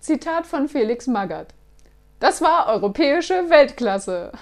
Zitat von Felix Magath. Das war europäische Weltklasse.